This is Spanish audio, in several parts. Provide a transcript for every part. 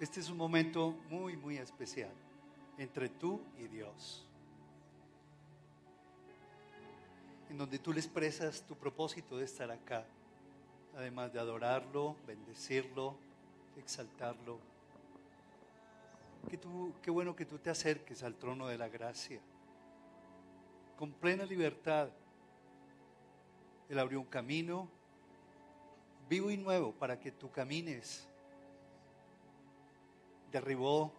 Este es un momento muy, muy especial entre tú y Dios. En donde tú le expresas tu propósito de estar acá, además de adorarlo, bendecirlo, exaltarlo. Que tú, qué bueno que tú te acerques al trono de la gracia con plena libertad. Él abrió un camino vivo y nuevo para que tú camines. Derribó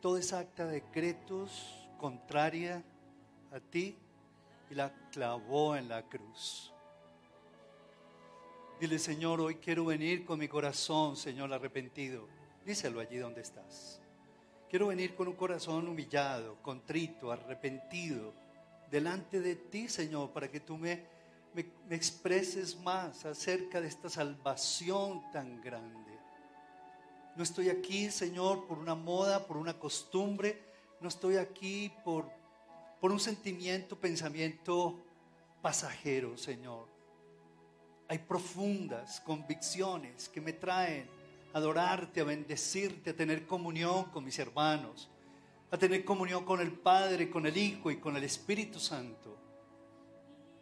toda esa acta de decretos contraria a ti y la clavó en la cruz. Dile, Señor, hoy quiero venir con mi corazón, Señor, arrepentido. Díselo allí donde estás. Quiero venir con un corazón humillado, contrito, arrepentido, delante de ti, Señor, para que tú me, me, expreses más acerca de esta salvación tan grande. No estoy aquí, Señor, por una moda, por una costumbre. No estoy aquí por, por un sentimiento, pensamiento pasajero, Señor. Hay profundas convicciones que me traen a adorarte, a bendecirte, a tener comunión con mis hermanos a tener comunión con el Padre, con el Hijo y con el Espíritu Santo.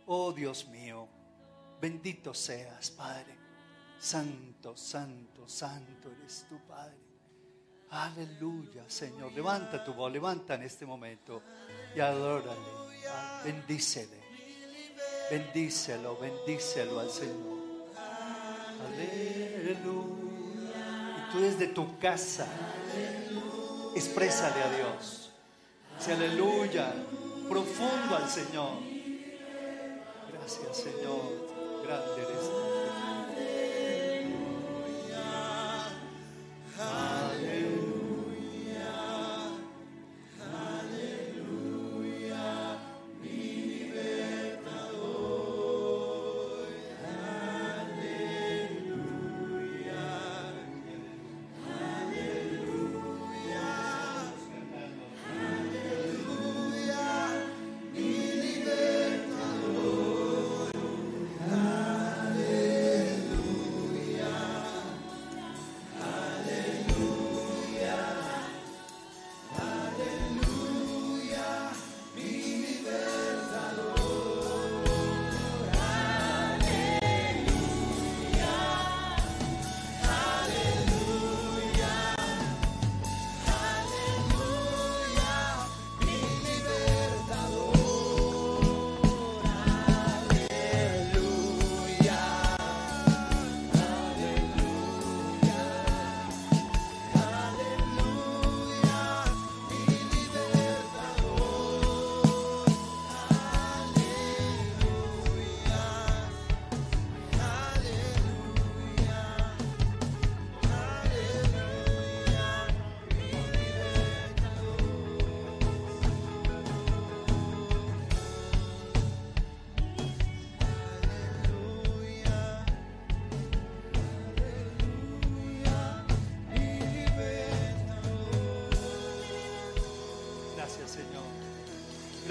Oh Dios mío, bendito seas, Padre. Santo, santo, santo eres tu Padre. Aleluya, Señor. Levanta tu voz, levanta en este momento y adórale. Bendícele. Bendícelo, bendícelo al Señor. Aleluya. Y tú desde tu casa exprésale a Dios. Se aleluya, profundo al Señor. Gracias, Señor. Grande eres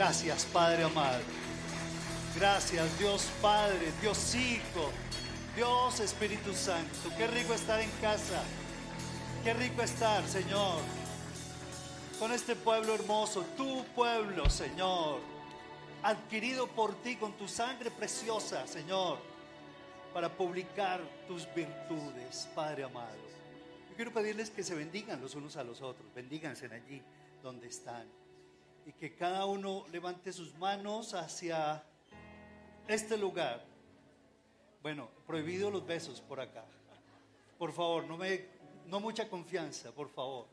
Gracias, Padre amado. Gracias, Dios Padre, Dios Hijo, Dios Espíritu Santo. Qué rico estar en casa. Qué rico estar, Señor, con este pueblo hermoso, tu pueblo, Señor, adquirido por ti con tu sangre preciosa, Señor, para publicar tus virtudes, Padre amado. Yo quiero pedirles que se bendigan los unos a los otros, bendíganse allí donde están y que cada uno levante sus manos hacia este lugar. Bueno, prohibido los besos por acá. Por favor, no me no mucha confianza, por favor.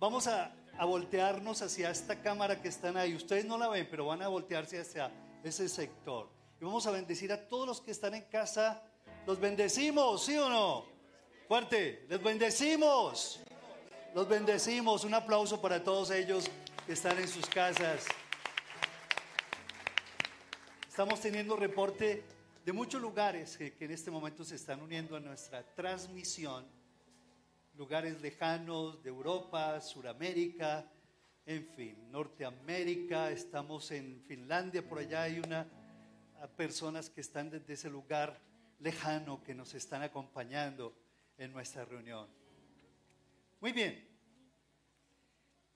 Vamos a, a, voltearnos hacia esta cámara que están ahí. Ustedes no la ven, pero van a voltearse hacia ese sector. Y vamos a bendecir a todos los que están en casa. Los bendecimos, ¿sí o no? Fuerte, les bendecimos. Los bendecimos. Un aplauso para todos ellos que están en sus casas. Estamos teniendo reporte de muchos lugares que, en este momento se están uniendo a nuestra transmisión. Lugares lejanos de Europa, Suramérica, en fin, Norteamérica. Estamos en Finlandia, por allá hay una personas que están desde ese lugar lejano que nos están acompañando en nuestra reunión. Muy bien.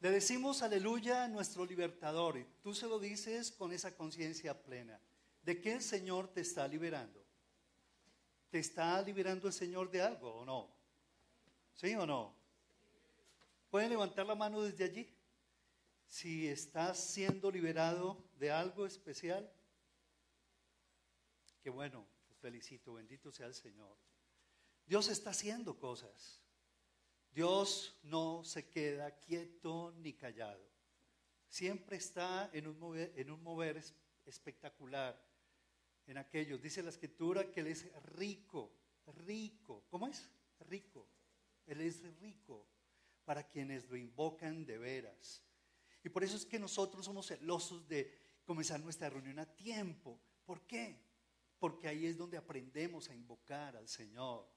Le decimos aleluya a nuestro libertador y tú se lo dices con esa conciencia plena de que el Señor te está liberando. ¿Te está liberando el Señor de algo o no? ¿Sí o no? ¿Pueden levantar la mano desde allí? Si estás siendo liberado de algo especial. Qué bueno, te felicito, bendito sea el Señor. Dios está haciendo cosas. Dios no se queda quieto ni callado. Siempre está en un mover, en un mover espectacular en aquellos. Dice la escritura que Él es rico, rico. ¿Cómo es? Rico. Él es rico para quienes lo invocan de veras. Y por eso es que nosotros somos celosos de comenzar nuestra reunión a tiempo. ¿Por qué? Porque ahí es donde aprendemos a invocar al Señor.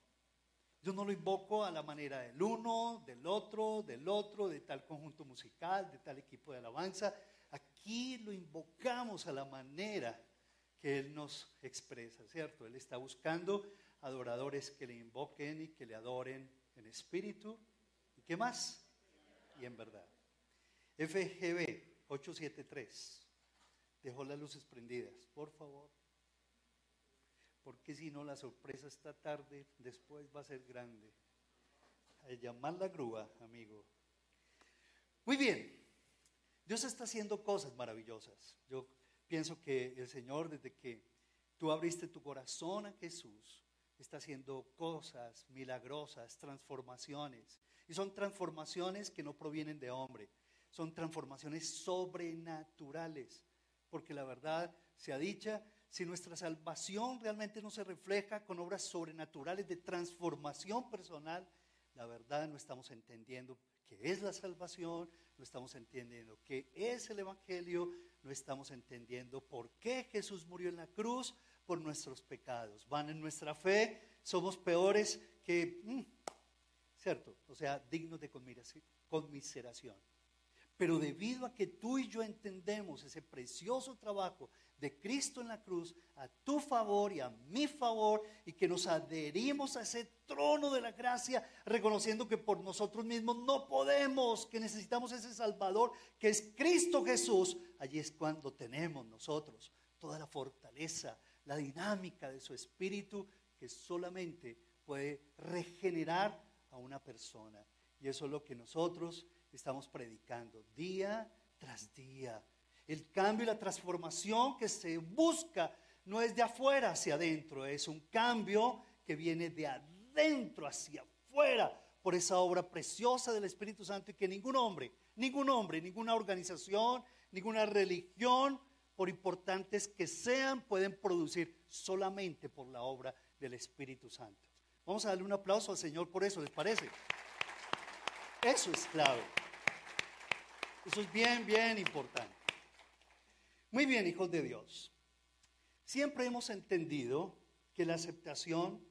Yo no lo invoco a la manera del uno, del otro, del otro, de tal conjunto musical, de tal equipo de alabanza. Aquí lo invocamos a la manera que Él nos expresa, ¿cierto? Él está buscando adoradores que le invoquen y que le adoren en espíritu. ¿Y qué más? Y en verdad. FGB 873. Dejó las luces prendidas, por favor porque si no la sorpresa esta tarde después va a ser grande. A llamar la grúa, amigo. Muy bien, Dios está haciendo cosas maravillosas. Yo pienso que el Señor, desde que tú abriste tu corazón a Jesús, está haciendo cosas milagrosas, transformaciones. Y son transformaciones que no provienen de hombre, son transformaciones sobrenaturales, porque la verdad sea dicha, si nuestra salvación realmente no se refleja con obras sobrenaturales de transformación personal, la verdad no estamos entendiendo qué es la salvación, no estamos entendiendo qué es el Evangelio, no estamos entendiendo por qué Jesús murió en la cruz por nuestros pecados. Van en nuestra fe, somos peores que, mm, ¿cierto? O sea, dignos de conmiseración. Pero debido a que tú y yo entendemos ese precioso trabajo de Cristo en la cruz a tu favor y a mi favor y que nos adherimos a ese trono de la gracia reconociendo que por nosotros mismos no podemos, que necesitamos ese Salvador que es Cristo Jesús, allí es cuando tenemos nosotros toda la fortaleza, la dinámica de su espíritu que solamente puede regenerar a una persona. Y eso es lo que nosotros estamos predicando día tras día el cambio y la transformación que se busca no es de afuera hacia adentro, es un cambio que viene de adentro hacia afuera por esa obra preciosa del Espíritu Santo y que ningún hombre, ningún hombre, ninguna organización, ninguna religión, por importantes que sean, pueden producir solamente por la obra del Espíritu Santo. Vamos a darle un aplauso al Señor por eso, ¿les parece? Eso es clave. Eso es bien, bien importante. Muy bien, hijos de Dios. Siempre hemos entendido que la aceptación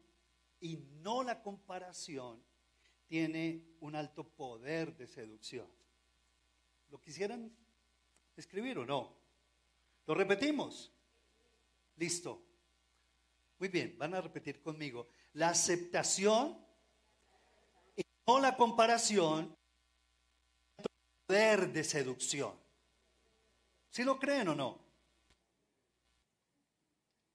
y no la comparación tiene un alto poder de seducción. ¿Lo quisieran escribir o no? ¿Lo repetimos? Listo. Muy bien, van a repetir conmigo. La aceptación y no la comparación, poder de seducción. ¿Sí lo creen o no?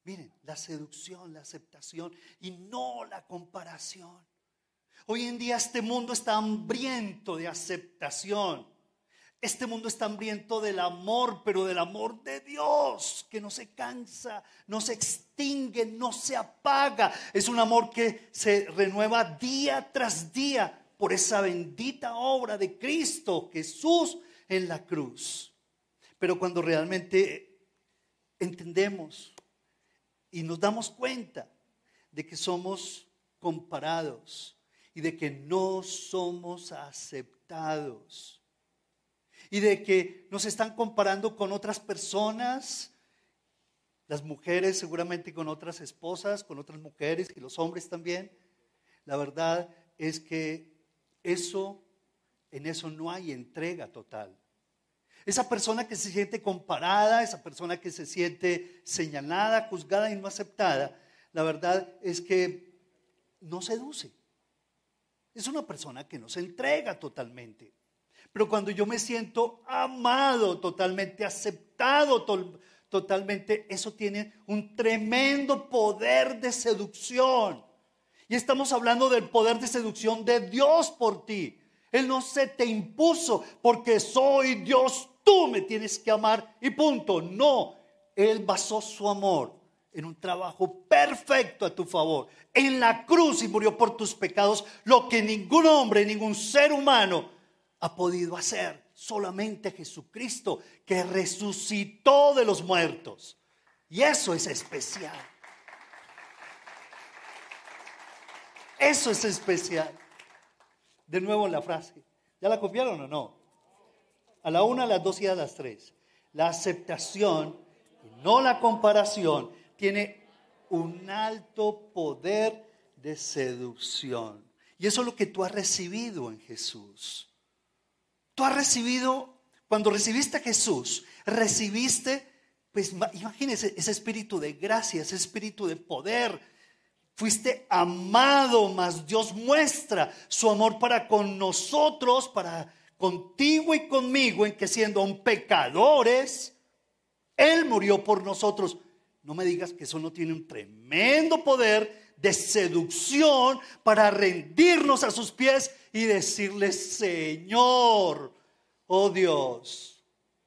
Miren, la seducción, la aceptación y no la comparación. Hoy en día este mundo está hambriento de aceptación. Este mundo está hambriento del amor, pero del amor de Dios, que no se cansa, no se extingue, no se apaga. Es un amor que se renueva día tras día por esa bendita obra de Cristo Jesús en la cruz. Pero cuando realmente entendemos y nos damos cuenta de que somos comparados y de que no somos aceptados y de que nos están comparando con otras personas, las mujeres seguramente con otras esposas, con otras mujeres y los hombres también. La verdad es que eso, en eso no hay entrega total. Esa persona que se siente comparada, esa persona que se siente señalada, juzgada y no aceptada, la verdad es que no seduce. Es una persona que no se entrega totalmente. Pero cuando yo me siento amado totalmente, aceptado totalmente, eso tiene un tremendo poder de seducción. Y estamos hablando del poder de seducción de Dios por ti. Él no se te impuso porque soy Dios, tú me tienes que amar y punto. No, Él basó su amor en un trabajo perfecto a tu favor. En la cruz y murió por tus pecados, lo que ningún hombre, ningún ser humano ha podido hacer. Solamente Jesucristo que resucitó de los muertos. Y eso es especial. Eso es especial. De nuevo la frase. ¿Ya la copiaron o no? A la una, a las dos y a las tres. La aceptación, y no la comparación, tiene un alto poder de seducción. Y eso es lo que tú has recibido en Jesús. Tú has recibido, cuando recibiste a Jesús, recibiste, pues imagínese ese espíritu de gracia, ese espíritu de poder. Fuiste amado, mas Dios muestra su amor para con nosotros, para contigo y conmigo, en que siendo un pecadores, Él murió por nosotros. No me digas que eso no tiene un tremendo poder de seducción para rendirnos a sus pies y decirle, Señor, oh Dios,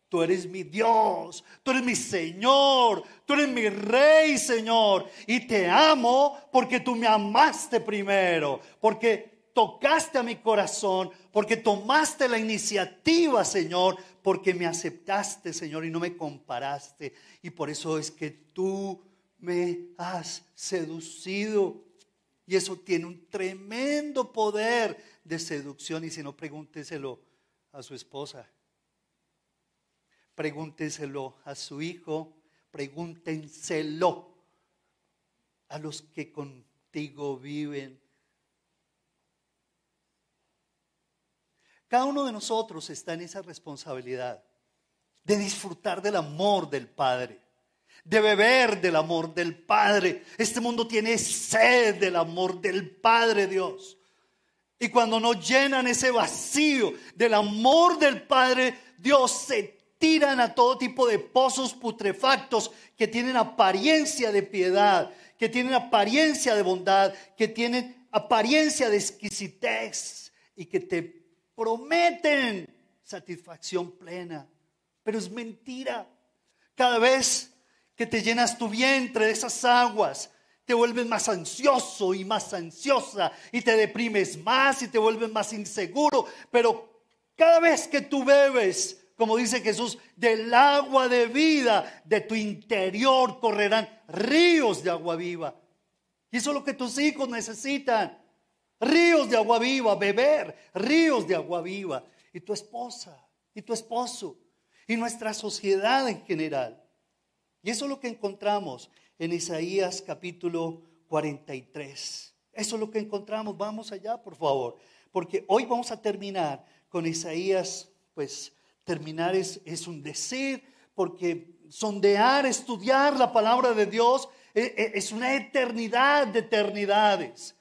tú eres mi Dios, tú eres mi Señor, tú eres mi Rey, Señor, y te amo porque tú me amaste primero, porque tocaste a mi corazón, porque tomaste la iniciativa, Señor, porque me aceptaste, Señor, y no me comparaste. Y por eso es que tú me has seducido. Y eso tiene un tremendo poder de seducción. Y si no, pregúnteselo a su esposa. Pregúnteselo a su hijo. Pregúntenselo a los que contigo viven. Cada uno de nosotros está en esa responsabilidad de disfrutar del amor del Padre, de beber del amor del Padre. Este mundo tiene sed del amor del Padre Dios. Y cuando nos llenan ese vacío del amor del Padre, Dios se tiran a todo tipo de pozos putrefactos que tienen apariencia de piedad, que tienen apariencia de bondad, que tienen apariencia de exquisitez y que te prometen satisfacción plena, pero es mentira. Cada vez que te llenas tu vientre de esas aguas, te vuelves más ansioso y más ansiosa y te deprimes más y te vuelves más inseguro, pero cada vez que tú bebes, como dice Jesús, del agua de vida de tu interior correrán ríos de agua viva. Y eso es lo que tus hijos necesitan. Ríos de agua viva, beber, ríos de agua viva. Y tu esposa, y tu esposo, y nuestra sociedad en general. Y eso es lo que encontramos en Isaías capítulo 43. Eso es lo que encontramos. Vamos allá, por favor. Porque hoy vamos a terminar con Isaías, pues terminar es, es un decir, porque sondear, estudiar la palabra de Dios es, e, es una eternidad de eternidades.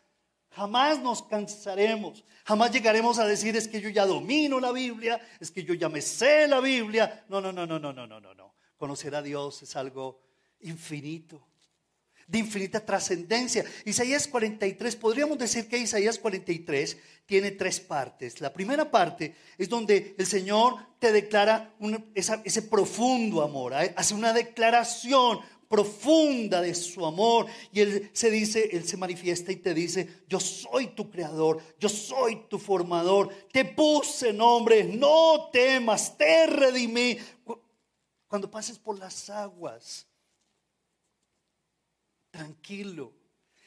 Jamás nos cansaremos, jamás llegaremos a decir es que yo ya domino la Biblia, es que yo ya me sé la Biblia. No, no, no, no, no, no, no, no, no. Conocer a Dios es algo infinito, de infinita trascendencia. Isaías 43, podríamos decir que Isaías 43 tiene tres partes. La primera parte es donde el Señor te declara ese profundo amor, ¿eh? hace una declaración, profunda de su amor. Y Él se dice, Él se manifiesta y te dice, yo soy tu creador, yo soy tu formador, te puse nombre, no temas, te redimí. Cuando pases por las aguas, tranquilo.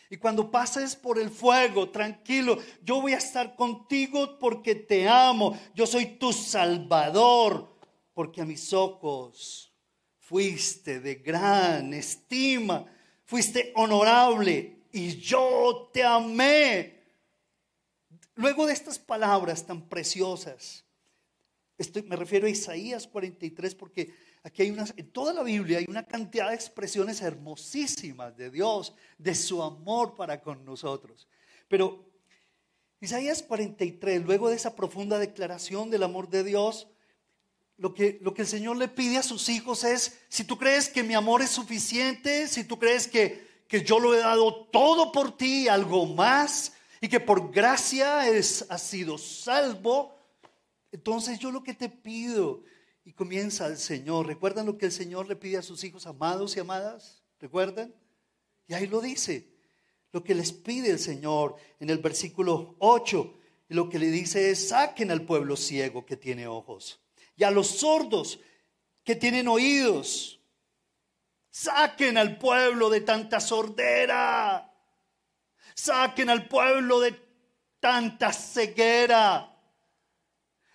Y cuando pases por el fuego, tranquilo, yo voy a estar contigo porque te amo. Yo soy tu salvador, porque a mis ojos fuiste de gran estima, fuiste honorable y yo te amé. Luego de estas palabras tan preciosas, estoy, me refiero a Isaías 43 porque aquí hay unas, en toda la Biblia hay una cantidad de expresiones hermosísimas de Dios, de su amor para con nosotros. Pero Isaías 43, luego de esa profunda declaración del amor de Dios, lo que, lo que el Señor le pide a sus hijos es, si tú crees que mi amor es suficiente, si tú crees que, que yo lo he dado todo por ti, algo más, y que por gracia es, has sido salvo, entonces yo lo que te pido, y comienza el Señor, ¿recuerdan lo que el Señor le pide a sus hijos amados y amadas? ¿Recuerdan? Y ahí lo dice, lo que les pide el Señor en el versículo 8, y lo que le dice es, saquen al pueblo ciego que tiene ojos y a los sordos que tienen oídos. Saquen al pueblo de tanta sordera. Saquen al pueblo de tanta ceguera.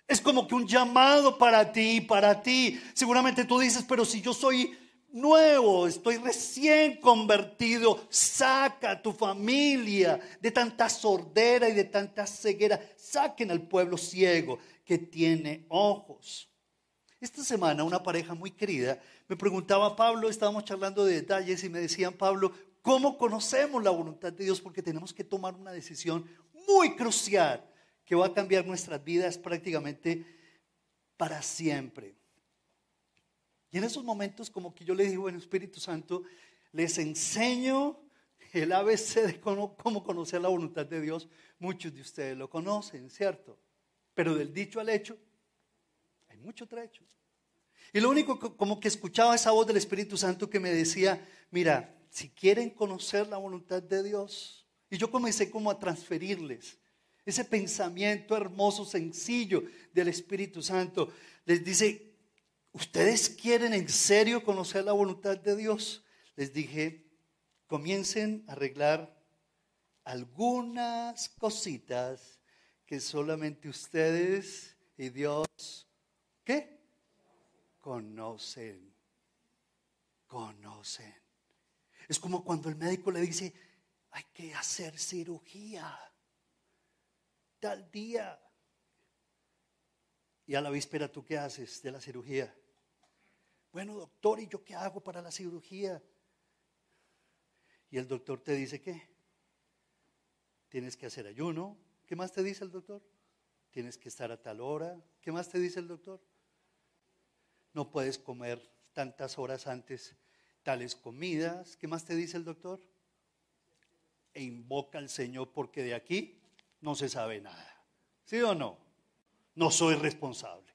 Es como que un llamado para ti, para ti. Seguramente tú dices, pero si yo soy nuevo, estoy recién convertido, saca a tu familia de tanta sordera y de tanta ceguera. Saquen al pueblo ciego que tiene ojos. Esta semana una pareja muy querida me preguntaba, Pablo, estábamos charlando de detalles y me decían, Pablo, ¿cómo conocemos la voluntad de Dios? Porque tenemos que tomar una decisión muy crucial que va a cambiar nuestras vidas prácticamente para siempre. Y en esos momentos como que yo le digo, bueno, Espíritu Santo, les enseño el ABC de cómo, cómo conocer la voluntad de Dios. Muchos de ustedes lo conocen, ¿cierto? Pero del dicho al hecho, mucho trecho. Y lo único como que escuchaba esa voz del Espíritu Santo que me decía, mira, si quieren conocer la voluntad de Dios, y yo comencé como a transferirles ese pensamiento hermoso, sencillo del Espíritu Santo, les dice, ¿ustedes quieren en serio conocer la voluntad de Dios? Les dije, comiencen a arreglar algunas cositas que solamente ustedes y Dios, ¿qué? conocen. Conocen. Es como cuando el médico le dice, hay que hacer cirugía tal día. Y a la víspera, ¿tú qué haces de la cirugía? Bueno, doctor, ¿y yo qué hago para la cirugía? Y el doctor te dice, ¿qué? Tienes que hacer ayuno. ¿Qué más te dice el doctor? Tienes que estar a tal hora. ¿Qué más te dice el doctor? No puedes comer tantas horas antes tales comidas. ¿Qué más te dice el doctor? E invoca al Señor porque de aquí no se sabe nada. ¿Sí o no? No soy responsable.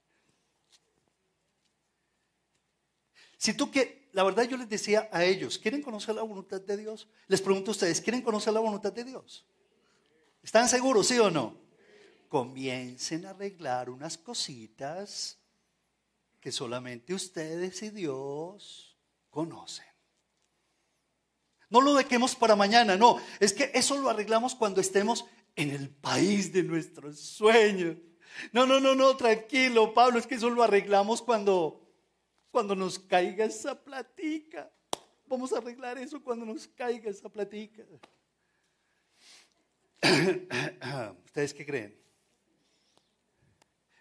Si tú que, la verdad yo les decía a ellos, ¿quieren conocer la voluntad de Dios? Les pregunto a ustedes, ¿quieren conocer la voluntad de Dios? ¿Están seguros, sí o no? Comiencen a arreglar unas cositas que solamente ustedes y Dios conocen. No lo dejemos para mañana, no. Es que eso lo arreglamos cuando estemos en el país de nuestros sueños. No, no, no, no, tranquilo, Pablo, es que eso lo arreglamos cuando, cuando nos caiga esa platica. Vamos a arreglar eso cuando nos caiga esa platica. ¿Ustedes qué creen?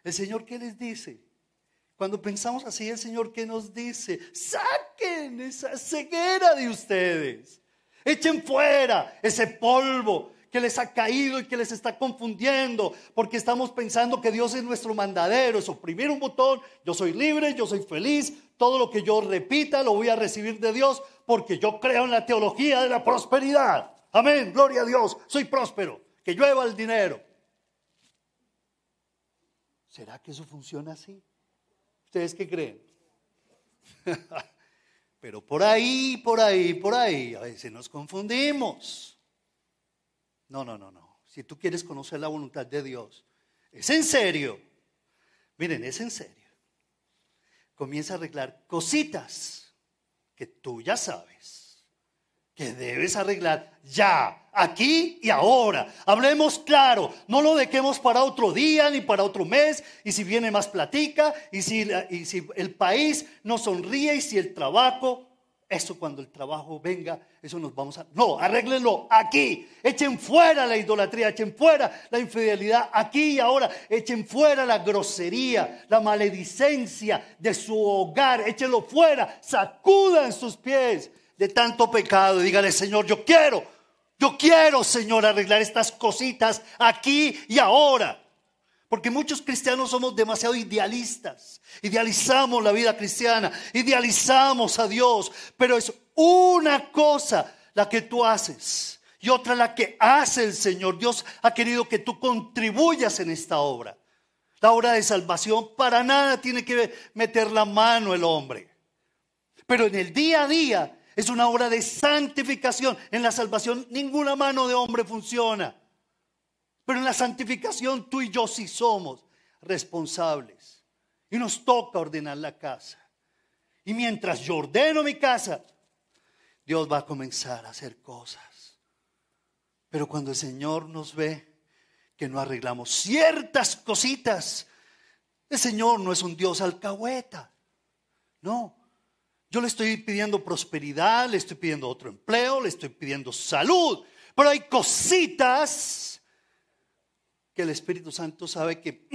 ¿El Señor qué les dice? Cuando pensamos así, el Señor que nos dice, saquen esa ceguera de ustedes, echen fuera ese polvo que les ha caído y que les está confundiendo, porque estamos pensando que Dios es nuestro mandadero, es oprimir un botón, yo soy libre, yo soy feliz, todo lo que yo repita lo voy a recibir de Dios, porque yo creo en la teología de la prosperidad. Amén, gloria a Dios, soy próspero, que llueva el dinero. ¿Será que eso funciona así? ¿Ustedes qué creen? Pero por ahí, por ahí, por ahí, a veces nos confundimos. No, no, no, no. Si tú quieres conocer la voluntad de Dios, es en serio. Miren, es en serio. Comienza a arreglar cositas que tú ya sabes que debes arreglar ya, aquí y ahora. Hablemos claro, no lo dejemos para otro día ni para otro mes, y si viene más platica, y si, el país no sonríe, y si el trabajo, eso cuando el trabajo venga, eso nos vamos a... No, arréglenlo aquí, echen fuera la idolatría, echen fuera la infidelidad aquí y ahora, echen fuera la grosería, la maledicencia de su hogar, échenlo fuera, sacudan sus pies de tanto pecado. Dígale, Señor, yo quiero Yo quiero, Señor, arreglar estas cositas aquí y ahora. Porque muchos cristianos somos demasiado idealistas. Idealizamos la vida cristiana, idealizamos a Dios, pero es una cosa la que tú haces y otra la que hace el Señor. Dios ha querido que tú contribuyas en esta obra. La obra de salvación para nada tiene que meter la mano el hombre. Pero en el día a día es una obra de santificación. En la salvación ninguna mano de hombre funciona. Pero en la santificación tú y yo sí somos responsables. Y nos toca ordenar la casa. Y mientras yo ordeno mi casa, Dios va a comenzar a hacer cosas. Pero cuando el Señor nos ve que no arreglamos ciertas cositas, el Señor no es un Dios alcahueta. No. Yo le estoy pidiendo prosperidad, le estoy pidiendo otro empleo, le estoy pidiendo salud. Pero hay cositas que el Espíritu Santo sabe que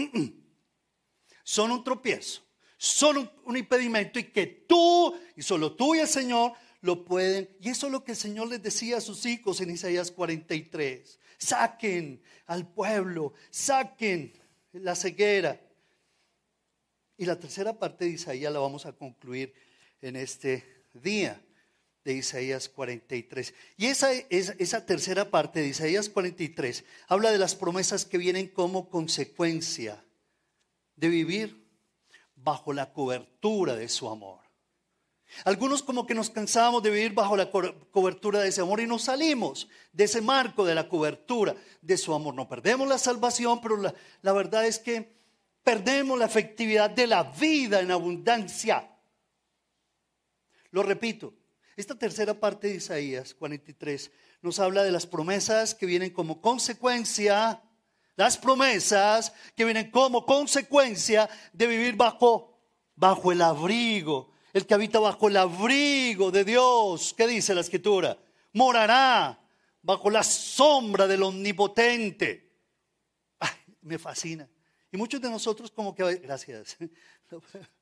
son un tropiezo, son un, impedimento y que tú, y solo tú y el Señor, lo pueden. Y eso es lo que el Señor les decía a sus hijos en Isaías 43. Saquen al pueblo, saquen la ceguera. Y la tercera parte de Isaías la vamos a concluir en este día de Isaías 43. Y esa, esa tercera parte de Isaías 43 habla de las promesas que vienen como consecuencia de vivir bajo la cobertura de su amor. Algunos como que nos cansamos de vivir bajo la cobertura de ese amor y nos salimos de ese marco de la cobertura de su amor. No perdemos la salvación, pero la, la verdad es que perdemos la efectividad de la vida en abundancia. Lo repito, esta tercera parte de Isaías 43 nos habla de las promesas que vienen como consecuencia, las promesas que vienen como consecuencia de vivir bajo, bajo el abrigo, el que habita bajo el abrigo de Dios. ¿Qué dice la escritura? Morará bajo la sombra del omnipotente. me fascina. Y muchos de nosotros como que, gracias.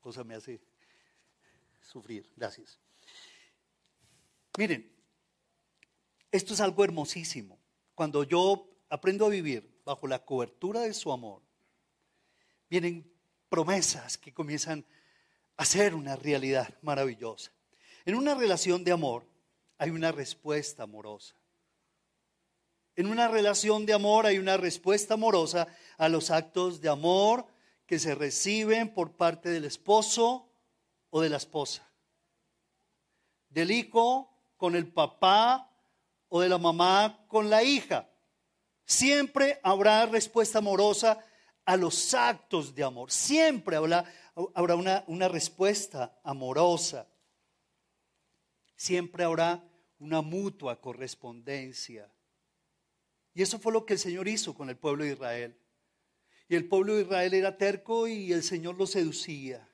Cosa me hace sufrir. Gracias. Miren, esto es algo hermosísimo. Cuando yo aprendo a vivir bajo la cobertura de su amor, vienen promesas que comienzan a ser una realidad maravillosa. En una relación de amor hay una respuesta amorosa. En una relación de amor hay una respuesta amorosa a los actos de amor que se reciben por parte del esposo o de la esposa, del hijo con el papá o de la mamá con la hija. Siempre habrá respuesta amorosa a los actos de amor. Siempre habrá, habrá una, una respuesta amorosa. Siempre habrá una mutua correspondencia. Y eso fue lo que el Señor hizo con el pueblo de Israel. Y el pueblo de Israel era terco y el Señor lo seducía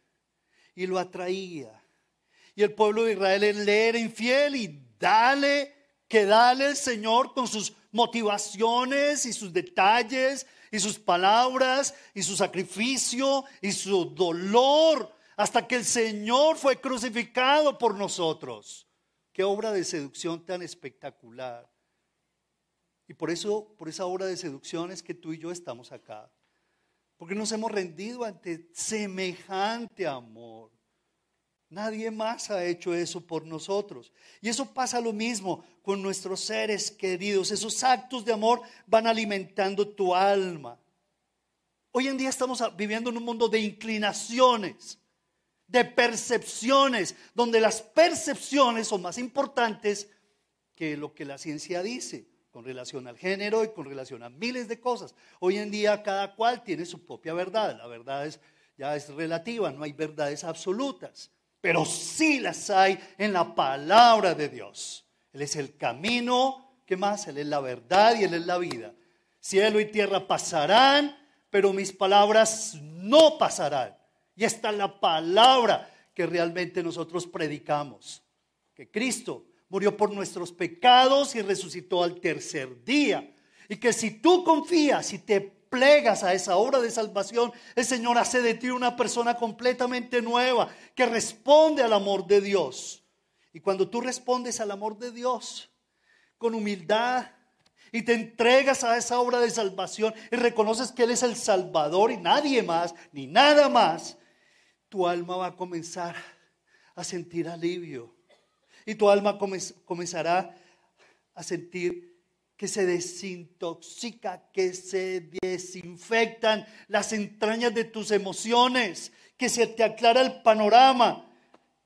y lo atraía. Y el pueblo de Israel le era infiel y dale, que dale el Señor con sus motivaciones y sus detalles y sus palabras y su sacrificio y su dolor hasta que el Señor fue crucificado por nosotros. Qué obra de seducción tan espectacular. Y por eso, por esa obra de seducción es que tú y yo estamos acá. Porque nos hemos rendido ante semejante amor. Nadie más ha hecho eso por nosotros. Y eso pasa lo mismo con nuestros seres queridos. Esos actos de amor van alimentando tu alma. Hoy en día estamos viviendo en un mundo de inclinaciones, de percepciones, donde las percepciones son más importantes que lo que la ciencia dice con relación al género y con relación a miles de cosas. Hoy en día cada cual tiene su propia verdad. La verdad es, ya es relativa, no hay verdades absolutas, pero sí las hay en la palabra de Dios. Él es el camino, ¿qué más? Él es la verdad y Él es la vida. Cielo y tierra pasarán, pero mis palabras no pasarán. Y esta es la palabra que realmente nosotros predicamos. Que Cristo murió por nuestros pecados y resucitó al tercer día. Y que si tú confías y te plegas a esa obra de salvación, el Señor hace de ti una persona completamente nueva que responde al amor de Dios Y cuando tú respondes al amor de Dios con humildad y te entregas a esa obra de salvación y reconoces que Él es el Salvador y nadie más, ni nada más, tu alma va a comenzar a sentir alivio. Y tu alma comenzará a sentir que se desintoxica, que se desinfectan las entrañas de tus emociones, que se te aclara el panorama.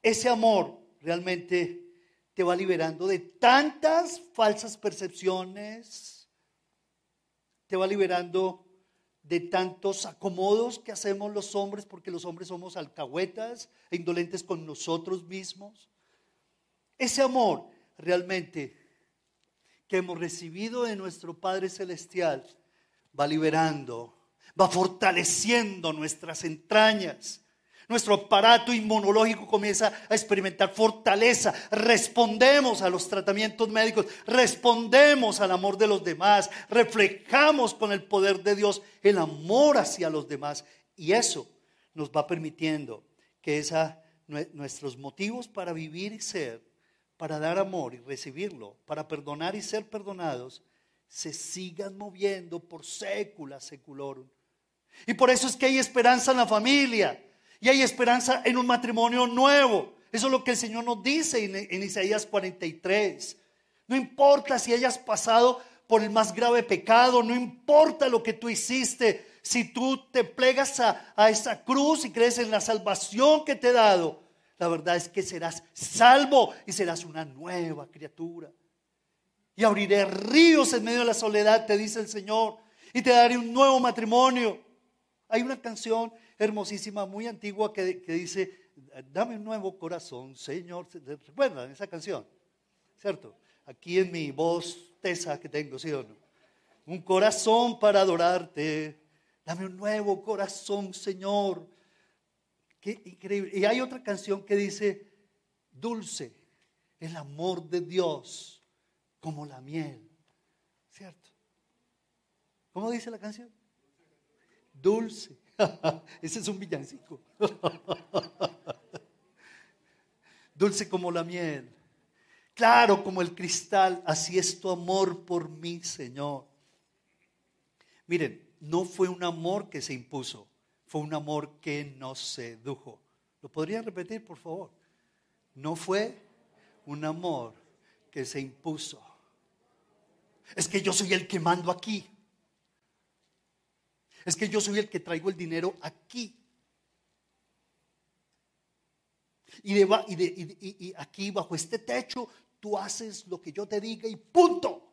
Ese amor realmente te va liberando de tantas falsas percepciones, te va liberando de tantos acomodos que hacemos los hombres, porque los hombres somos alcahuetas e indolentes con nosotros mismos. Ese amor realmente que hemos recibido de nuestro Padre Celestial va liberando, va fortaleciendo nuestras entrañas, nuestro aparato inmunológico comienza a experimentar fortaleza. Respondemos a los tratamientos médicos, respondemos al amor de los demás, reflejamos con el poder de Dios el amor hacia los demás. Y eso nos va permitiendo que esa, nuestros motivos para vivir y ser, para dar amor y recibirlo, para perdonar y ser perdonados, se sigan moviendo por sécula seculorum. Y por eso es que hay esperanza en la familia. Y hay esperanza en un matrimonio nuevo. Eso es lo que el Señor nos dice en, Isaías 43. No importa si hayas pasado por el más grave pecado, no importa lo que tú hiciste, si tú te plegas a, a esa cruz y crees en la salvación que te he dado, la verdad es que serás salvo y serás una nueva criatura. Y abriré ríos en medio de la soledad, te dice el Señor, y te daré un nuevo matrimonio. Hay una canción hermosísima, muy antigua, que, dice, dame un nuevo corazón, Señor. ¿Recuerdan esa canción? ¿Cierto? Aquí en mi voz tesa que tengo, ¿sí o no? Un corazón para adorarte. Dame un nuevo corazón, Señor. Increíble. Y hay otra canción que dice, dulce, el amor de Dios como la miel. ¿Cierto? ¿Cómo dice la canción? Dulce Ese es un villancico. Dulce como la miel, claro como el cristal, así es tu amor por mí, Señor. Miren, no fue un amor que se impuso, fue un amor que nos sedujo. ¿Lo podrían repetir, por favor? No fue un amor que se impuso. Es que yo soy el que mando aquí. Es que yo soy el que traigo el dinero aquí. Y, de, aquí bajo este techo tú haces lo que yo te diga y punto.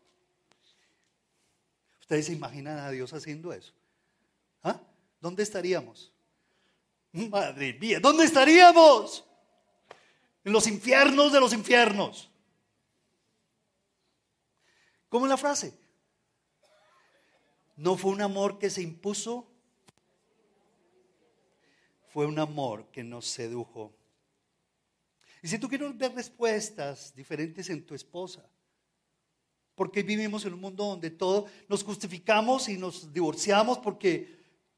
¿Ustedes se imaginan a Dios haciendo eso? ¿Ah? ¿Dónde estaríamos? Madre mía, ¿dónde estaríamos? En los infiernos de los infiernos. ¿Cómo es la frase? No fue un amor que se impuso, fue un amor que nos sedujo. Y si tú quieres ver respuestas diferentes en tu esposa, porque vivimos en un mundo donde todo nos justificamos y nos divorciamos porque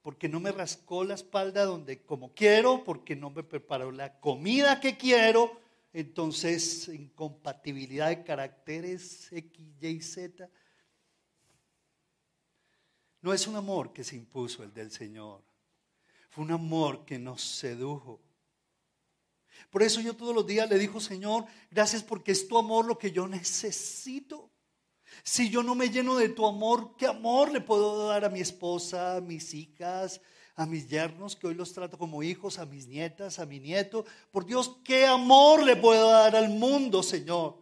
porque no me rascó la espalda donde como quiero, porque no me preparó la comida que quiero, entonces incompatibilidad de caracteres X, Y, Z. No es un amor que se impuso el del Señor. Fue un amor que nos sedujo. Por eso yo todos los días le digo, Señor, gracias porque es tu amor lo que yo necesito. Si yo no me lleno de tu amor, ¿qué amor le puedo dar a mi esposa, a mis hijas, a mis yernos, que hoy los trato como hijos, a mis nietas, a mi nieto? Por Dios, ¿qué amor le puedo dar al mundo, Señor?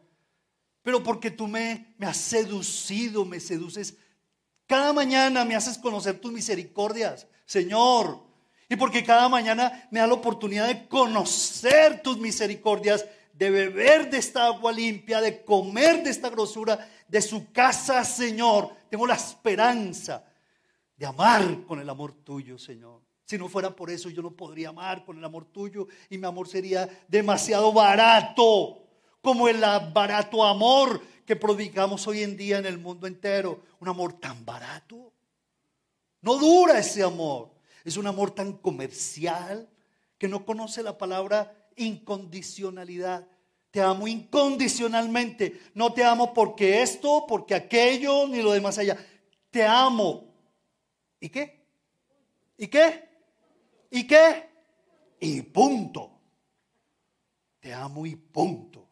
Pero porque tú me, me has seducido, me seduces cada mañana me haces conocer tus misericordias, Señor. Y porque cada mañana me da la oportunidad de conocer tus misericordias, de beber de esta agua limpia, de comer de esta grosura de su casa, Señor. Tengo la esperanza de amar con el amor tuyo, Señor. Si no fuera por eso, yo no podría amar con el amor tuyo y mi amor sería demasiado barato, como el barato amor que prodigamos hoy en día en el mundo entero. Un amor tan barato. No dura ese amor. Es un amor tan comercial que no conoce la palabra incondicionalidad. Te amo incondicionalmente. No te amo porque esto, porque aquello, ni lo demás allá. Te amo. ¿Y qué? ¿Y qué? ¿Y qué? Y punto. Te amo y punto.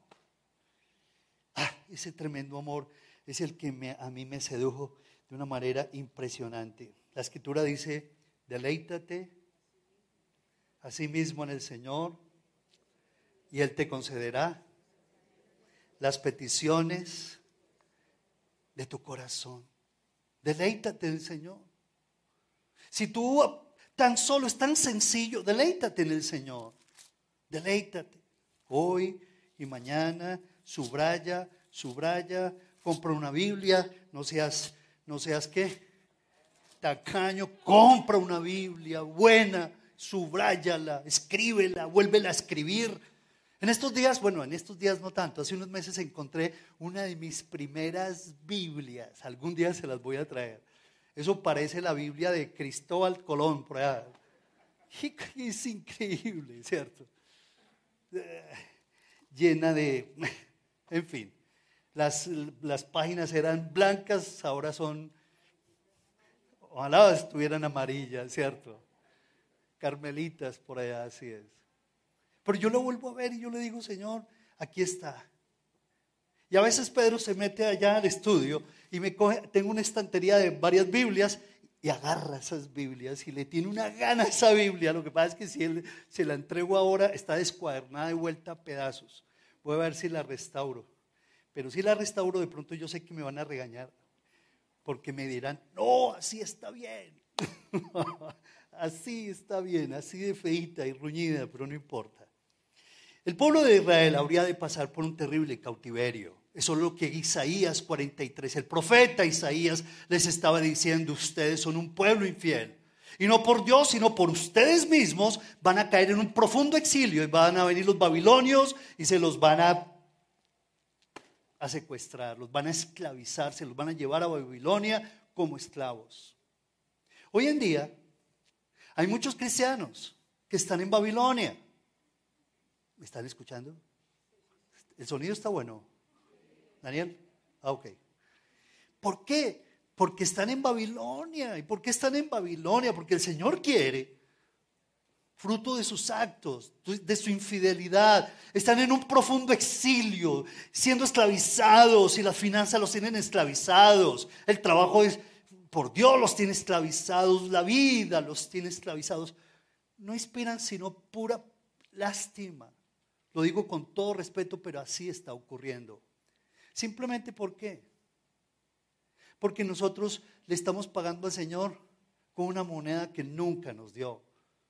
Ah, ese tremendo amor es el que a mí me sedujo de una manera impresionante. La escritura dice, deleítate a sí mismo en el Señor y Él te concederá las peticiones de tu corazón. Deleítate en el Señor. Si tú tan solo es tan sencillo, deleítate en el Señor. Deleítate. Hoy y mañana, subraya, subraya, compra una Biblia, no seas, no seas qué, tacaño, compra una Biblia buena, subráyala, escríbela, vuélvela a escribir. En estos días, bueno, en estos días no tanto, hace unos meses encontré una de mis primeras Biblias, algún día se las voy a traer. Eso parece la Biblia de Cristóbal Colón, por allá. Es increíble, ¿cierto? Eh, llena de, en fin, las, las páginas eran blancas, ahora son, ojalá estuvieran amarillas, ¿cierto? Carmelitas por allá, así es. Pero yo lo vuelvo a ver y yo le digo, Señor, aquí está. Y a veces Pedro se mete allá al estudio y me coge, tengo una estantería de varias Biblias y agarra esas Biblias y le tiene una gana a esa Biblia. Lo que pasa es que si él se la entrego ahora, está descuadernada y vuelta a pedazos. Voy a ver si la restauro. Pero si la restauro, de pronto yo sé que me van a regañar. Porque me dirán, no, así está bien. así está bien, así de feita y ruñida, pero no importa. El pueblo de Israel habría de pasar por un terrible cautiverio. Eso es lo que Isaías 43, el profeta Isaías les estaba diciendo, ustedes son un pueblo infiel. Y no por Dios, sino por ustedes mismos van a caer en un profundo exilio y van a venir los babilonios y se los van a secuestrar, los van a esclavizar, se los van a llevar a Babilonia como esclavos. Hoy en día hay muchos cristianos que están en Babilonia. ¿Me están escuchando? ¿El sonido está bueno? ¿Daniel? Ah, ok. ¿Por qué? Porque están en Babilonia. ¿Y por qué están en Babilonia? Porque el Señor quiere fruto de sus actos, de su infidelidad. Están en un profundo exilio, siendo esclavizados y las finanzas los tienen esclavizados. El trabajo es, por Dios los tiene esclavizados, la vida los tiene esclavizados. No inspiran sino pura lástima. Lo digo con todo respeto, pero así está ocurriendo. Simplemente ¿por qué? Porque nosotros le estamos pagando al Señor con una moneda que nunca nos dio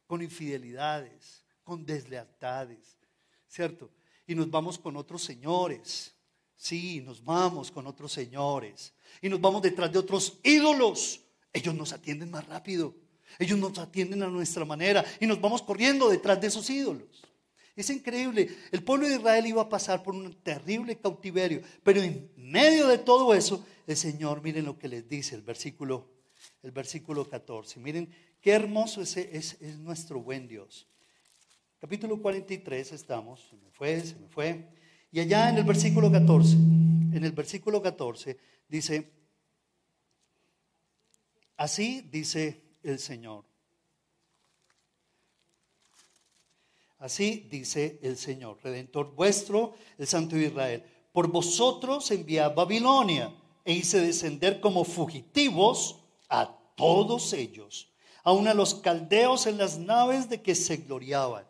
con infidelidades, con deslealtades, ¿cierto? Y nos vamos con otros señores. Sí, nos vamos con otros señores. Y nos vamos detrás de otros ídolos. Ellos nos atienden más rápido. Ellos nos atienden a nuestra manera. Y nos vamos corriendo detrás de esos ídolos. Es increíble. El pueblo de Israel iba a pasar por un terrible cautiverio. Pero en medio de todo eso, el Señor, miren lo que les dice el versículo, el versículo 14. Miren Qué hermoso ese es, nuestro buen Dios. Capítulo 43 estamos, se me fue, se me fue. Y allá en el versículo 14, en el versículo 14 dice, así dice el Señor. Así dice el Señor, Redentor vuestro, el Santo de Israel. Por vosotros envié a Babilonia e hice descender como fugitivos a todos ellos aún a los caldeos en las naves de que se gloriaban.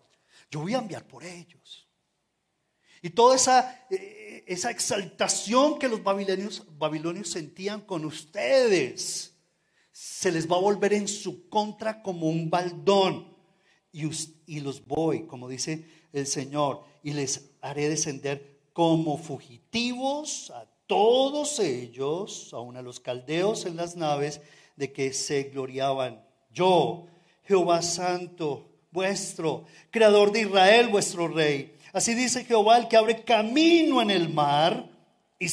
Yo voy a enviar por ellos. Y toda esa, eh, esa exaltación que los babilonios, babilonios sentían con ustedes, se les va a volver en su contra como un baldón. Y, los voy, como dice el Señor, y les haré descender como fugitivos a todos ellos, aún a los caldeos en las naves de que se gloriaban yo, Jehová Santo, vuestro, Creador de Israel, vuestro Rey. Así dice Jehová, el que abre camino en el mar y,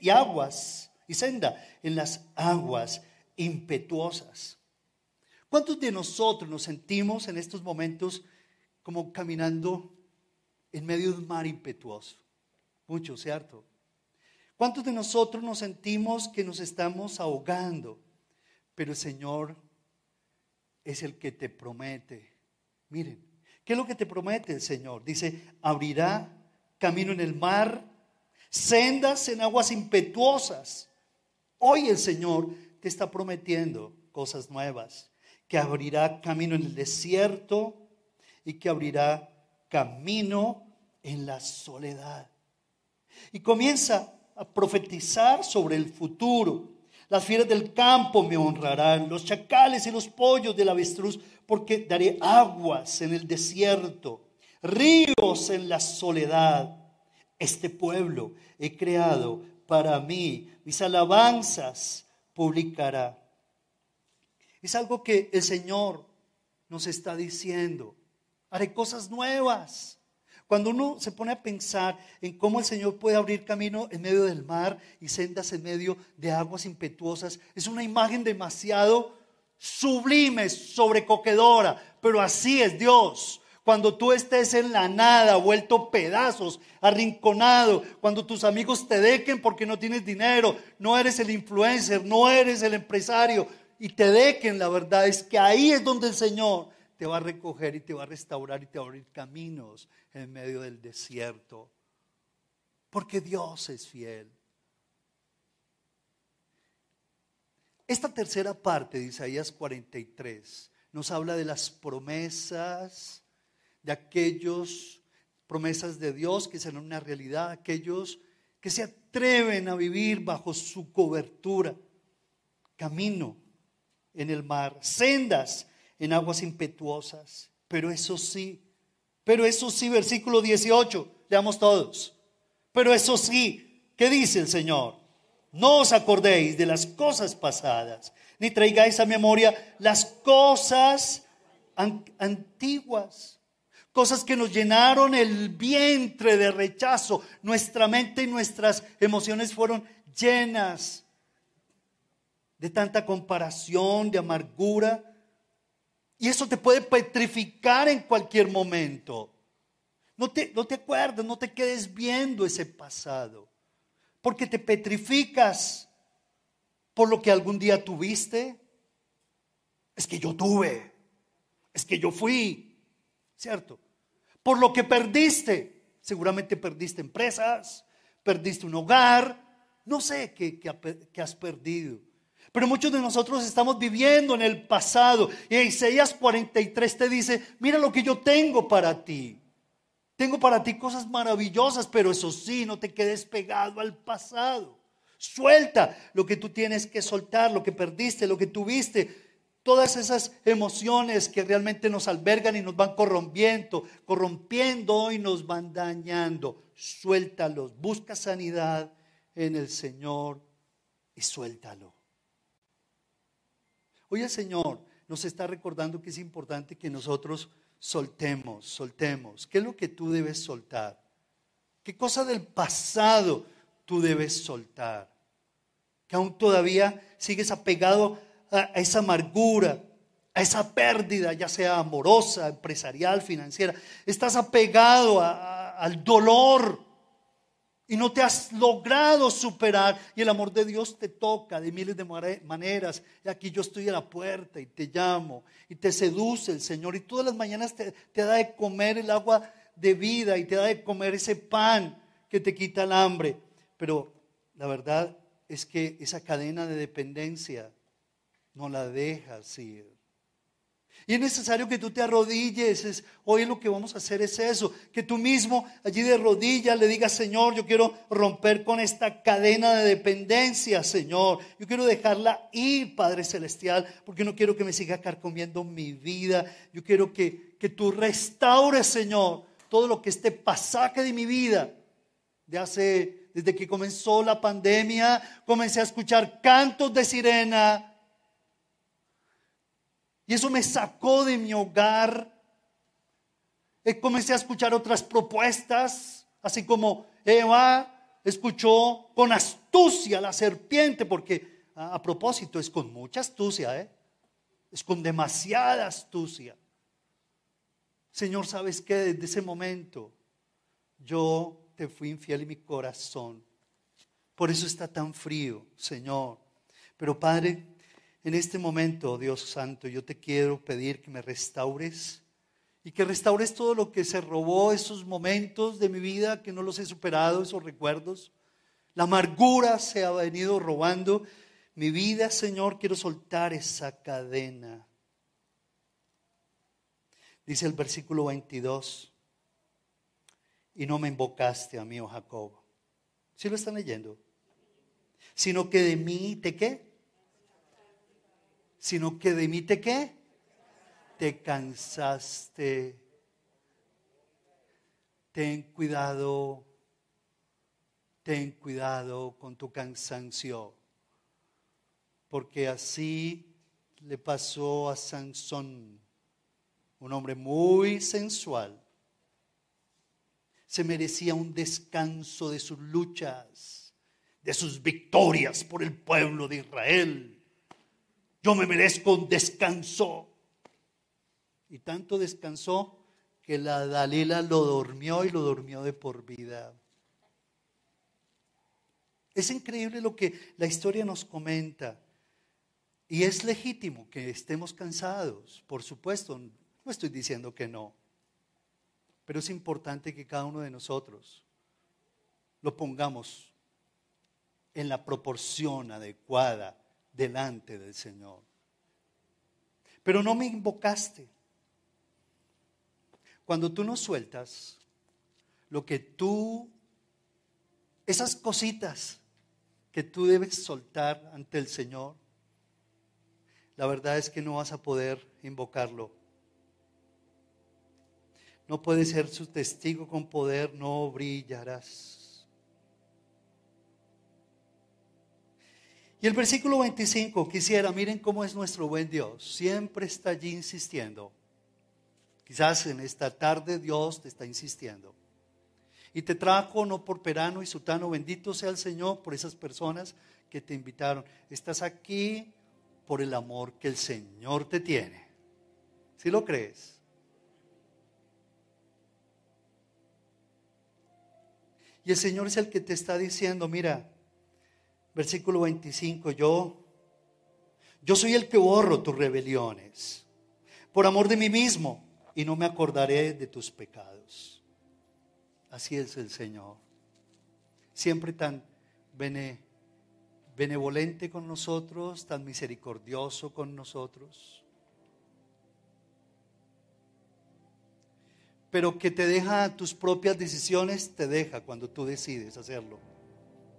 y aguas, y senda en las aguas impetuosas. ¿Cuántos de nosotros nos sentimos en estos momentos como caminando en medio de un mar impetuoso? Mucho, ¿cierto? ¿Cuántos de nosotros nos sentimos que nos estamos ahogando? Pero el Señor es el que te promete. Miren, ¿qué es lo que te promete el Señor? Dice, abrirá camino en el mar, sendas en aguas impetuosas. Hoy el Señor te está prometiendo cosas nuevas, que abrirá camino en el desierto y que abrirá camino en la soledad. Y comienza a profetizar sobre el futuro. Las fieras del campo me honrarán, los chacales y los pollos del avestruz, porque daré aguas en el desierto, ríos en la soledad. Este pueblo he creado para mí, mis alabanzas publicará. Es algo que el Señor nos está diciendo. Haré cosas nuevas. Cuando uno se pone a pensar en cómo el Señor puede abrir camino en medio del mar y sendas en medio de aguas impetuosas, es una imagen demasiado sublime, sobrecogedora, pero así es Dios. Cuando tú estés en la nada, vuelto pedazos, arrinconado, cuando tus amigos te dequen porque no tienes dinero, no eres el influencer, no eres el empresario y te dequen, la verdad es que ahí es donde el Señor te va a recoger y te va a restaurar y te va a abrir caminos en medio del desierto. Porque Dios es fiel. Esta tercera parte de Isaías 43 nos habla de las promesas, de aquellos promesas de Dios que serán una realidad, aquellos que se atreven a vivir bajo su cobertura, camino en el mar, sendas en aguas impetuosas. Pero eso sí, pero eso sí, versículo 18, leamos todos. Pero eso sí, ¿qué dice el Señor? No os acordéis de las cosas pasadas, ni traigáis a memoria las cosas antiguas, cosas que nos llenaron el vientre de rechazo. Nuestra mente y nuestras emociones fueron llenas de tanta comparación, de amargura, y eso te puede petrificar en cualquier momento. No te, no te acuerdas, no te quedes viendo ese pasado. Porque te petrificas por lo que algún día tuviste. Es que yo tuve. Es que yo fui. ¿Cierto? Por lo que perdiste. Seguramente perdiste empresas, perdiste un hogar. No sé qué, qué has perdido. Pero muchos de nosotros estamos viviendo en el pasado. Y Isaías 43 te dice, mira lo que yo tengo para ti. Tengo para ti cosas maravillosas, pero eso sí, no te quedes pegado al pasado. Suelta lo que tú tienes que soltar, lo que perdiste, lo que tuviste. Todas esas emociones que realmente nos albergan y nos van corrompiendo, corrompiendo y nos van dañando. Suéltalos, busca sanidad en el Señor y suéltalo. Hoy el Señor nos está recordando que es importante que nosotros soltemos, soltemos. ¿Qué es lo que tú debes soltar? ¿Qué cosa del pasado tú debes soltar? Que aún todavía sigues apegado a esa amargura, a esa pérdida, ya sea amorosa, empresarial, financiera. Estás apegado al dolor y no te has logrado superar y el amor de Dios te toca de miles de maneras. Y aquí yo estoy a la puerta y te llamo y te seduce el Señor y todas las mañanas te, da de comer el agua de vida y te da de comer ese pan que te quita el hambre. Pero la verdad es que esa cadena de dependencia no la dejas ir. Y es necesario que tú te arrodilles. hoy lo que vamos a hacer es eso. Que tú mismo allí de rodillas le digas, Señor, yo quiero romper con esta cadena de dependencia, Señor. Yo quiero dejarla ir, Padre Celestial, porque no quiero que me siga carcomiendo mi vida. Yo quiero que, que tú restaures, Señor, todo lo que este pasaje de mi vida, de hace, desde que comenzó la pandemia, comencé a escuchar cantos de sirena y eso me sacó de mi hogar. Y comencé a escuchar otras propuestas, así como Eva escuchó con astucia la serpiente, porque a, propósito es con mucha astucia, ¿eh? es con demasiada astucia. Señor, ¿sabes qué? Desde ese momento yo te fui infiel en mi corazón. Por eso está tan frío, Señor. Pero Padre, en este momento, Dios Santo, yo te quiero pedir que me restaures y que restaures todo lo que se robó, esos momentos de mi vida que no los he superado, esos recuerdos. La amargura se ha venido robando mi vida, Señor, quiero soltar esa cadena. Dice el versículo 22, y no me invocaste a mí, oh Jacob. ¿Sí lo están leyendo? Sino que de mí te qué? Sino que de mí te qué? Te cansaste. Ten cuidado, ten cuidado con tu cansancio porque así le pasó a Sansón, un hombre muy sensual. Se merecía un descanso de sus luchas, de sus victorias por el pueblo de Israel. Yo me merezco un descanso. Y tanto descansó que la Dalila lo durmió y lo durmió de por vida. Es increíble lo que la historia nos comenta. Y es legítimo que estemos cansados, por supuesto, no estoy diciendo que no, pero es importante que cada uno de nosotros lo pongamos en la proporción adecuada delante del Señor. Pero no me invocaste. Cuando tú nos sueltas, lo que tú, esas cositas que tú debes soltar ante el Señor, la verdad es que no vas a poder invocarlo. No puedes ser su testigo con poder, no brillarás. Y el versículo 25, quisiera, miren cómo es nuestro buen Dios, siempre está allí insistiendo. Quizás en esta tarde Dios te está insistiendo. Y te trajo no por perano y sutano, bendito sea el Señor por esas personas que te invitaron. Estás aquí por el amor que el Señor te tiene. ¿Sí lo crees? Y el Señor es el que te está diciendo, mira, versículo 25, yo, yo soy el que borro tus rebeliones por amor de mí mismo y no me acordaré de tus pecados. Así es el Señor. Siempre tan bene, benevolente con nosotros, tan misericordioso con nosotros. Pero que te deja tus propias decisiones, te deja cuando tú decides hacerlo.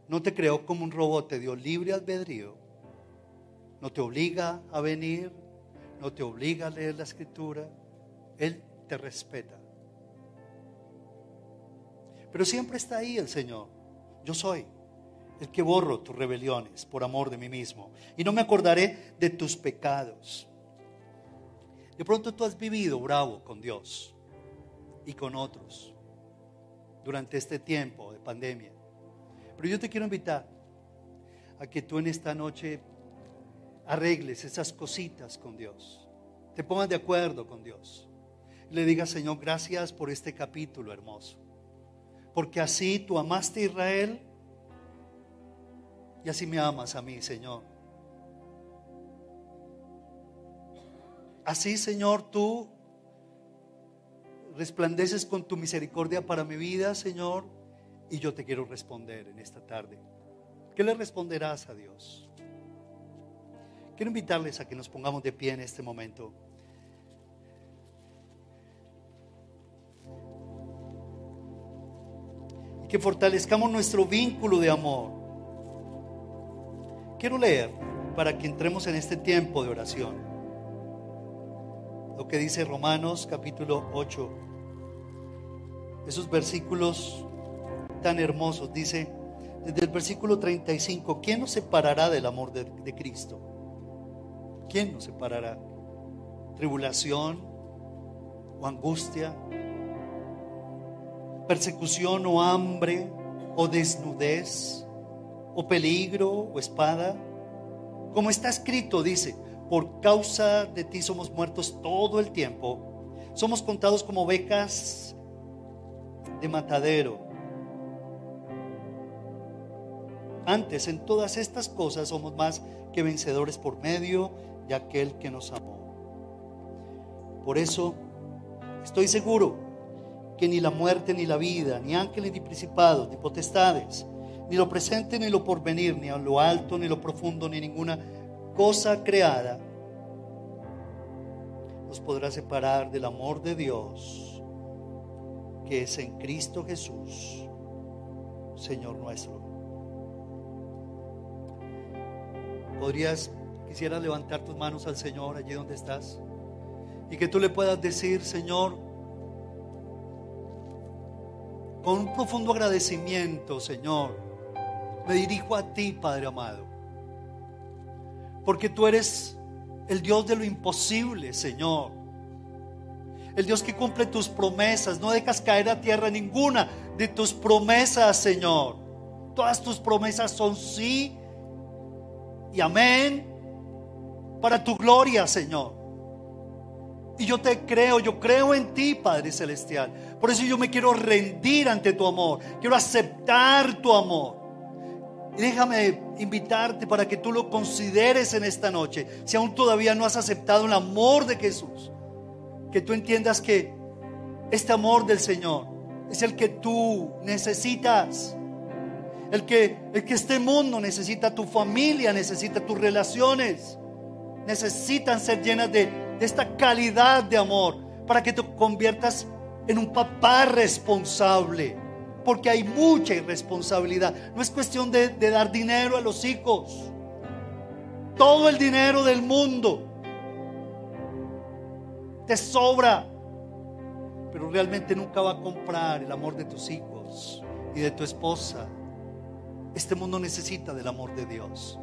No te creó como un robot, te dio libre albedrío. No te obliga a venir, no te obliga a leer la escritura. Él te respeta. Pero siempre está ahí el Señor. Yo soy el que borro tus rebeliones por amor de mí mismo, y no me acordaré de tus pecados. De pronto tú has vivido bravo con Dios y con otros durante este tiempo de pandemia. Pero yo te quiero invitar a que tú en esta noche arregles esas cositas con Dios, te pongas de acuerdo con Dios. le digas, Señor, gracias por este capítulo hermoso. Porque así tú amaste a Israel y así me amas a mí, Señor. Así, Señor, tú resplandeces con tu misericordia para mi vida, Señor, y yo te quiero responder en esta tarde. ¿Qué le responderás a Dios? Quiero invitarles a que nos pongamos de pie en este momento. Y que fortalezcamos nuestro vínculo de amor Quiero leer para que entremos en este tiempo de oración. Lo que dice Romanos capítulo 8. Esos versículos tan hermosos. Dice desde el versículo 35, ¿quién nos separará del amor de, de Cristo? ¿Quién nos separará? ¿Tribulación o angustia? ¿Persecución o hambre o desnudez? o peligro o espada. Como está escrito, dice, por causa de ti somos muertos todo el tiempo. Somos contados como becas de matadero. Antes, en todas estas cosas somos más que vencedores por medio de aquel que nos amó. Por eso, estoy seguro que ni la muerte, ni la vida, ni ángeles, ni principados, ni potestades, ni lo presente, ni lo porvenir, ni lo alto, ni lo profundo, ni ninguna cosa creada nos podrá separar del amor de Dios que es en Cristo Jesús, Señor nuestro. ¿Podrías, quisiera levantar tus manos al Señor allí donde estás? Y que tú le puedas decir, Señor, con un profundo agradecimiento, Señor, me dirijo a ti, Padre amado. Porque tú eres el Dios de lo imposible, Señor. El Dios que cumple tus promesas. No dejas caer a tierra ninguna de tus promesas, Señor. Todas tus promesas son sí y amén para tu gloria, Señor. Y yo te creo, yo creo en ti, Padre Celestial. Por eso yo me quiero rendir ante tu amor. Quiero aceptar tu amor. Y déjame invitarte para que tú lo consideres en esta noche. Si aún todavía no has aceptado el amor de Jesús, que tú entiendas que este amor del Señor es el que tú necesitas. El que, el que este mundo necesita, tu familia necesita, tus relaciones necesitan ser llenas de, de esta calidad de amor para que te conviertas en un papá responsable porque hay mucha irresponsabilidad. No es cuestión de, dar dinero a los hijos. Todo el dinero del mundo te sobra, pero realmente nunca va a comprar el amor de tus hijos y de tu esposa. Este mundo necesita del amor de Dios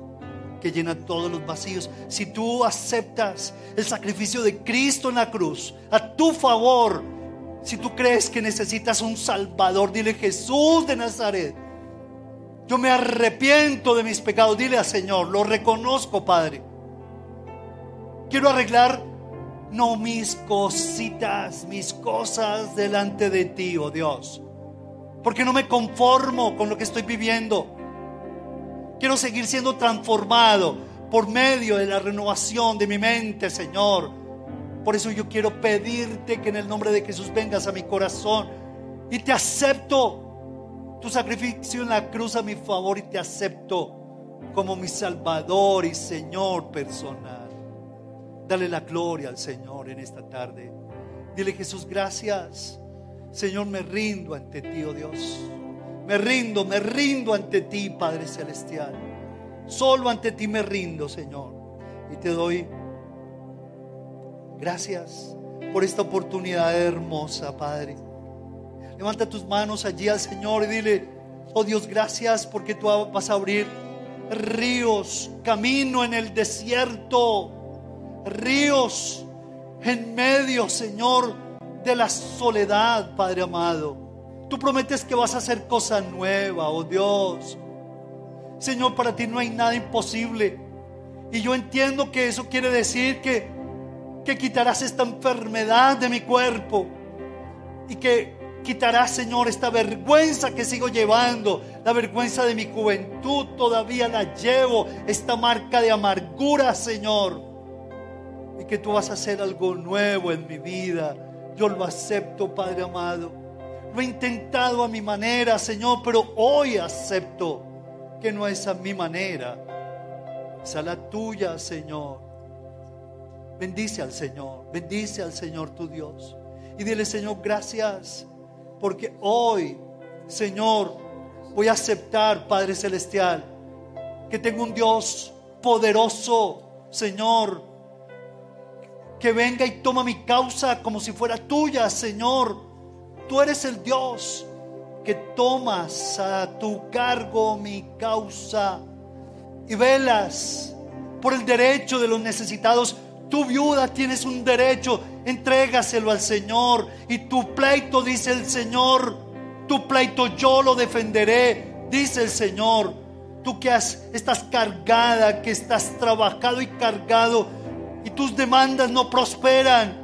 que llena todos los vacíos. Si tú aceptas el sacrificio de Cristo en la cruz a tu favor, si tú crees que necesitas un Salvador, dile Jesús de Nazaret. Yo me arrepiento de mis pecados. Dile al Señor, lo reconozco, Padre. Quiero arreglar no mis cositas, mis cosas delante de ti, oh Dios. Porque no me conformo con lo que estoy viviendo. Quiero seguir siendo transformado por medio de la renovación de mi mente, Señor por eso yo quiero pedirte que en el nombre de Jesús vengas a mi corazón y te acepto tu sacrificio en la cruz a mi favor y te acepto como mi Salvador y Señor personal. Dale la gloria al Señor en esta tarde. Dile Jesús, gracias. Señor, me rindo ante ti, oh Dios. Me rindo, me rindo ante ti, Padre Celestial. Solo ante ti me rindo, Señor. Y te doy Gracias por esta oportunidad hermosa, Padre. Levanta tus manos allí al Señor y dile, oh Dios, gracias porque tú vas a abrir ríos, camino en el desierto, ríos en medio, Señor, de la soledad, Padre amado. Tú prometes que vas a hacer cosa nueva, oh Dios. Señor, para ti no hay nada imposible. Y yo entiendo que eso quiere decir que que quitarás esta enfermedad de mi cuerpo y que quitarás, Señor, esta vergüenza que sigo llevando, la vergüenza de mi juventud, todavía la llevo, esta marca de amargura, Señor, y que tú vas a hacer algo nuevo en mi vida. Yo lo acepto, Padre amado. Lo he intentado a mi manera, Señor, pero hoy acepto que no es a mi manera, es a la tuya, Señor. Bendice al Señor, bendice al Señor tu Dios. Y dile, Señor, gracias, porque hoy, Señor, voy a aceptar, Padre Celestial, que tengo un Dios poderoso, Señor, que venga y toma mi causa como si fuera tuya, Señor. Tú eres el Dios que tomas a tu cargo mi causa y velas por el derecho de los necesitados tu viuda tienes un derecho, entrégaselo al Señor. Y tu pleito, dice el Señor, tu pleito yo lo defenderé, dice el Señor. Tú que has, estás cargada, que estás trabajado y cargado y tus demandas no prosperan.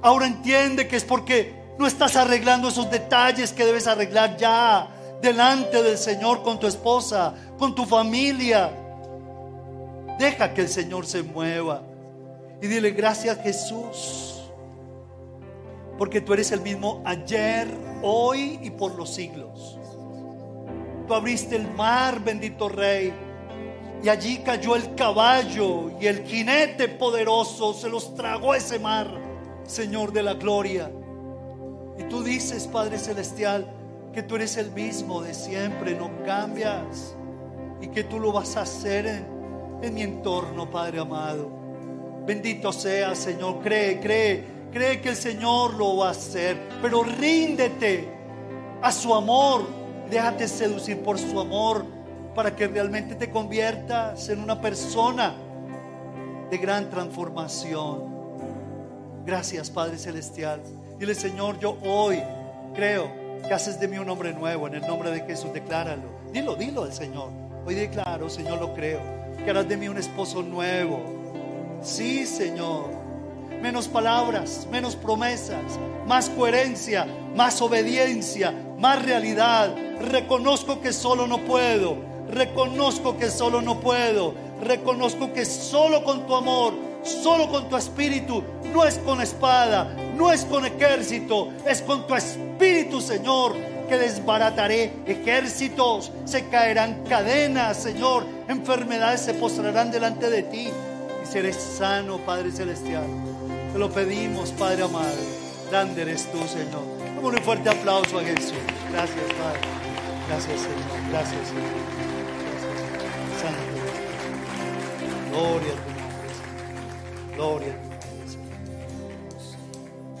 Ahora entiende que es porque no estás arreglando esos detalles que debes arreglar ya. delante del Señor con tu esposa, con tu familia. Deja que el Señor se mueva y dile gracias Jesús, porque tú eres el mismo ayer, hoy y por los siglos. Tú abriste el mar, bendito Rey, y allí cayó el caballo y el jinete poderoso se los tragó ese mar, Señor de la gloria. Y tú dices, Padre Celestial, que tú eres el mismo de siempre, no cambias y que tú lo vas a hacer en mi entorno, Padre amado. Bendito sea, Señor. Cree, cree, cree que el Señor lo va a hacer. Pero ríndete a su amor. Déjate seducir por su amor para que realmente te conviertas en una persona de gran transformación. Gracias, Padre Celestial. Dile, Señor, yo hoy creo que haces de mí un hombre nuevo. En el nombre de Jesús, decláralo. Dilo, dilo al Señor. Hoy declaro, Señor, lo creo que harás de mí un esposo nuevo. Sí, Señor. Menos palabras, menos promesas, más coherencia, más obediencia, más realidad. Reconozco que solo no puedo. Reconozco que solo no puedo. Reconozco que solo con tu amor, solo con tu espíritu, no es con espada, no es con ejército, es con tu espíritu, Señor que desbarataré ejércitos, se caerán cadenas, Señor, enfermedades se postrarán delante de ti y seré sano, Padre Celestial. Te lo pedimos, Padre amado. Grande eres tú, Señor. Damos un fuerte aplauso a Jesús. Gracias, Padre. Gracias, Señor. Gracias, Señor. Gracias, Santo. Gloria a tu nombre, Gloria a